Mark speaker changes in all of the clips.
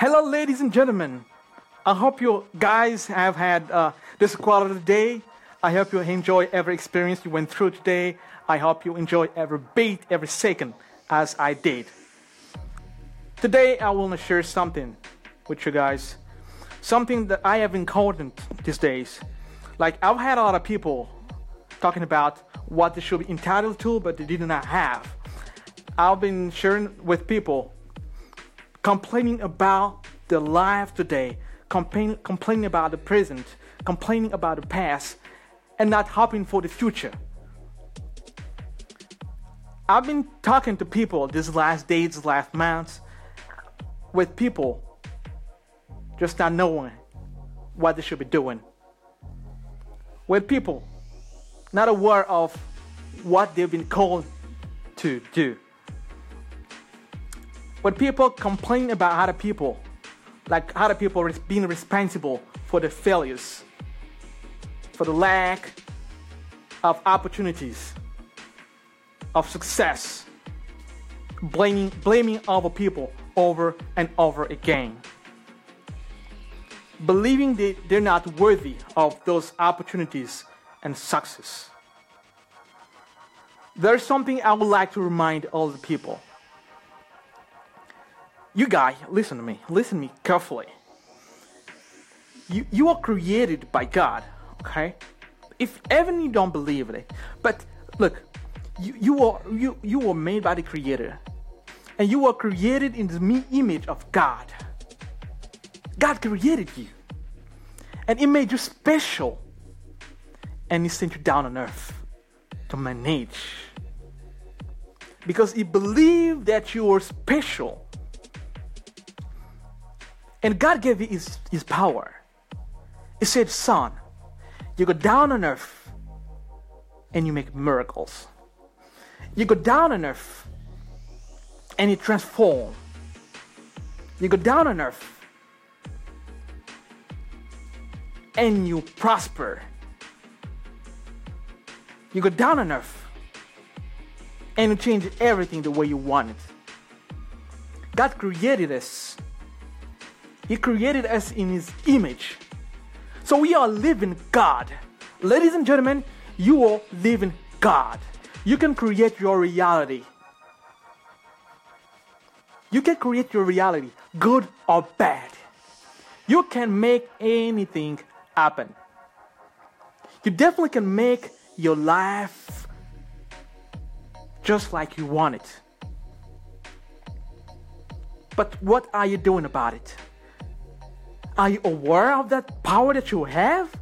Speaker 1: Hello, ladies and gentlemen. I hope you guys have had uh, this quality day. I hope you enjoy every experience you went through today. I hope you enjoy every beat, every second, as I did. Today, I want to share something with you guys. Something that I have encountered these days. Like, I've had a lot of people talking about what they should be entitled to, but they did not have. I've been sharing with people complaining about the life today, complain, complaining about the present, complaining about the past, and not hoping for the future. I've been talking to people these last days, last months, with people just not knowing what they should be doing. With people not aware of what they've been called to do. When people complain about other people, like other people being responsible for the failures, for the lack of opportunities, of success, blaming, blaming other people over and over again. Believing that they're not worthy of those opportunities and success. There's something I would like to remind all the people you guy, listen to me. Listen to me carefully. You, you are created by God, okay? If even you don't believe it, but look, you, you are you you were made by the Creator, and you are created in the image of God. God created you, and He made you special, and He sent you down on earth to manage because He believed that you were special and God gave you his, his power. He said, Son, you go down on earth and you make miracles. You go down on earth and you transform. You go down on earth and you prosper. You go down on earth and you change everything the way you want it. God created us he created us in His image. So we are living God. Ladies and gentlemen, you are living God. You can create your reality. You can create your reality, good or bad. You can make anything happen. You definitely can make your life just like you want it. But what are you doing about it? Are you aware of that power that you have?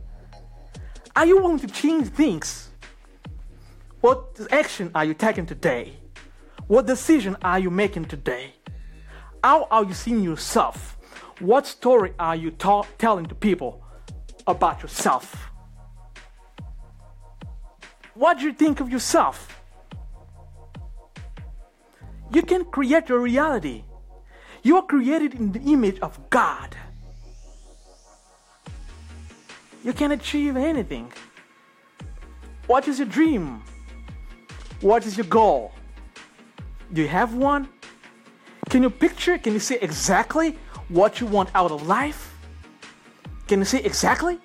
Speaker 1: Are you willing to change things? What action are you taking today? What decision are you making today? How are you seeing yourself? What story are you ta- telling to people about yourself? What do you think of yourself? You can create your reality. You are created in the image of God you can achieve anything. What is your dream? What is your goal? Do you have one? Can you picture? Can you see exactly what you want out of life? Can you see exactly?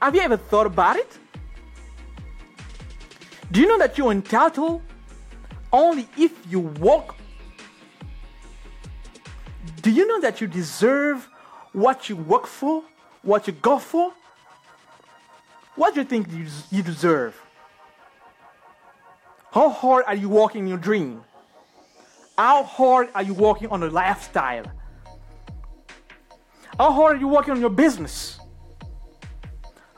Speaker 1: Have you ever thought about it? Do you know that you're entitled only if you walk? Do you know that you deserve what you work for, what you go for? What do you think you deserve? How hard are you walking in your dream? How hard are you walking on your lifestyle? How hard are you working on your business?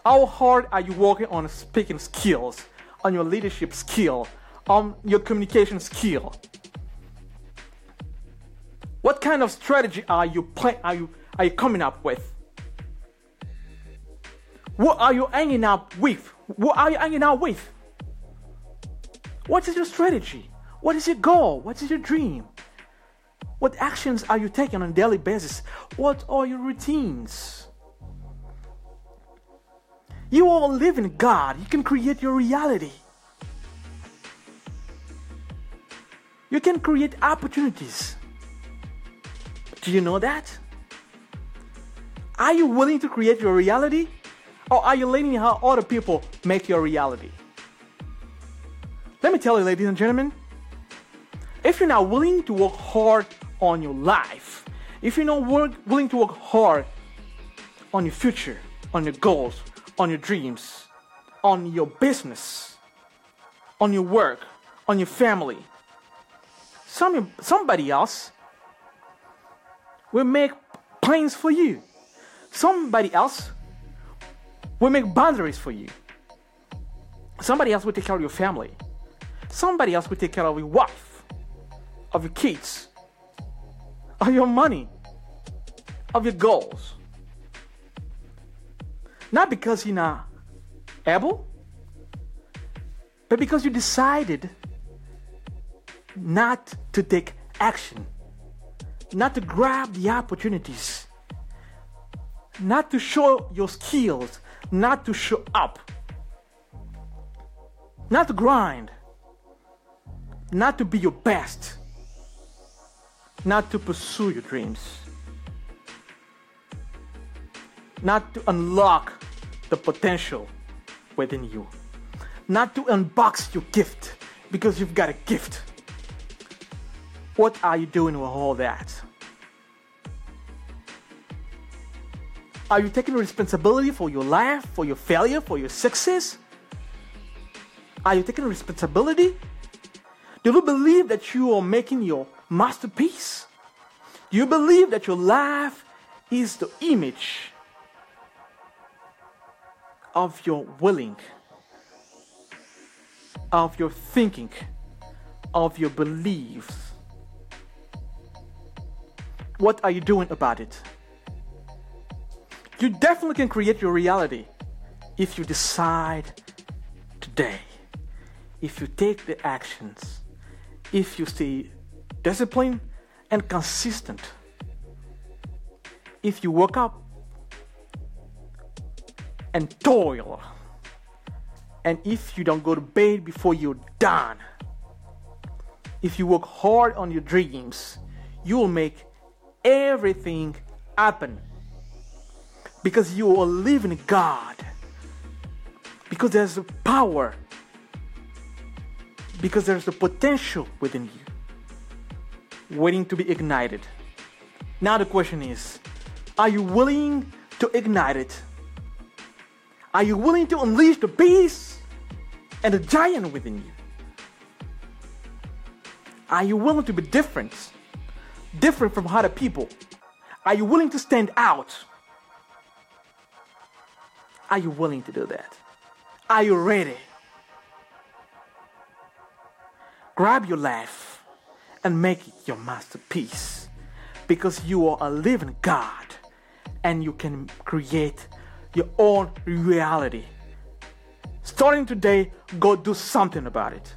Speaker 1: How hard are you working on speaking skills, on your leadership skill, on your communication skill? What kind of strategy are you play, are you are you coming up with? What are you hanging out with? What are you hanging out with? What is your strategy? What is your goal? What is your dream? What actions are you taking on a daily basis? What are your routines? You all live in God. You can create your reality. You can create opportunities. Do you know that? Are you willing to create your reality? Or are you letting how other people make your reality? Let me tell you, ladies and gentlemen, if you're not willing to work hard on your life, if you're not work, willing to work hard on your future, on your goals, on your dreams, on your business, on your work, on your family, some, somebody else will make plans for you. Somebody else will make boundaries for you. Somebody else will take care of your family. Somebody else will take care of your wife, of your kids, of your money, of your goals. Not because you're not able, but because you decided not to take action, not to grab the opportunities, not to show your skills, not to show up, not to grind, not to be your best, not to pursue your dreams, not to unlock the potential within you, not to unbox your gift because you've got a gift. What are you doing with all that? Are you taking responsibility for your life, for your failure, for your success? Are you taking responsibility? Do you believe that you are making your masterpiece? Do you believe that your life is the image of your willing, of your thinking, of your beliefs? What are you doing about it? You definitely can create your reality if you decide today, if you take the actions, if you stay disciplined and consistent, if you work up and toil, and if you don't go to bed before you're done, if you work hard on your dreams, you will make everything happen because you are living God. Because there's a power. Because there's a potential within you waiting to be ignited. Now the question is are you willing to ignite it? Are you willing to unleash the beast and the giant within you? Are you willing to be different? Different from other people? Are you willing to stand out? Are you willing to do that? Are you ready? Grab your life and make it your masterpiece because you are a living God and you can create your own reality. Starting today, go do something about it.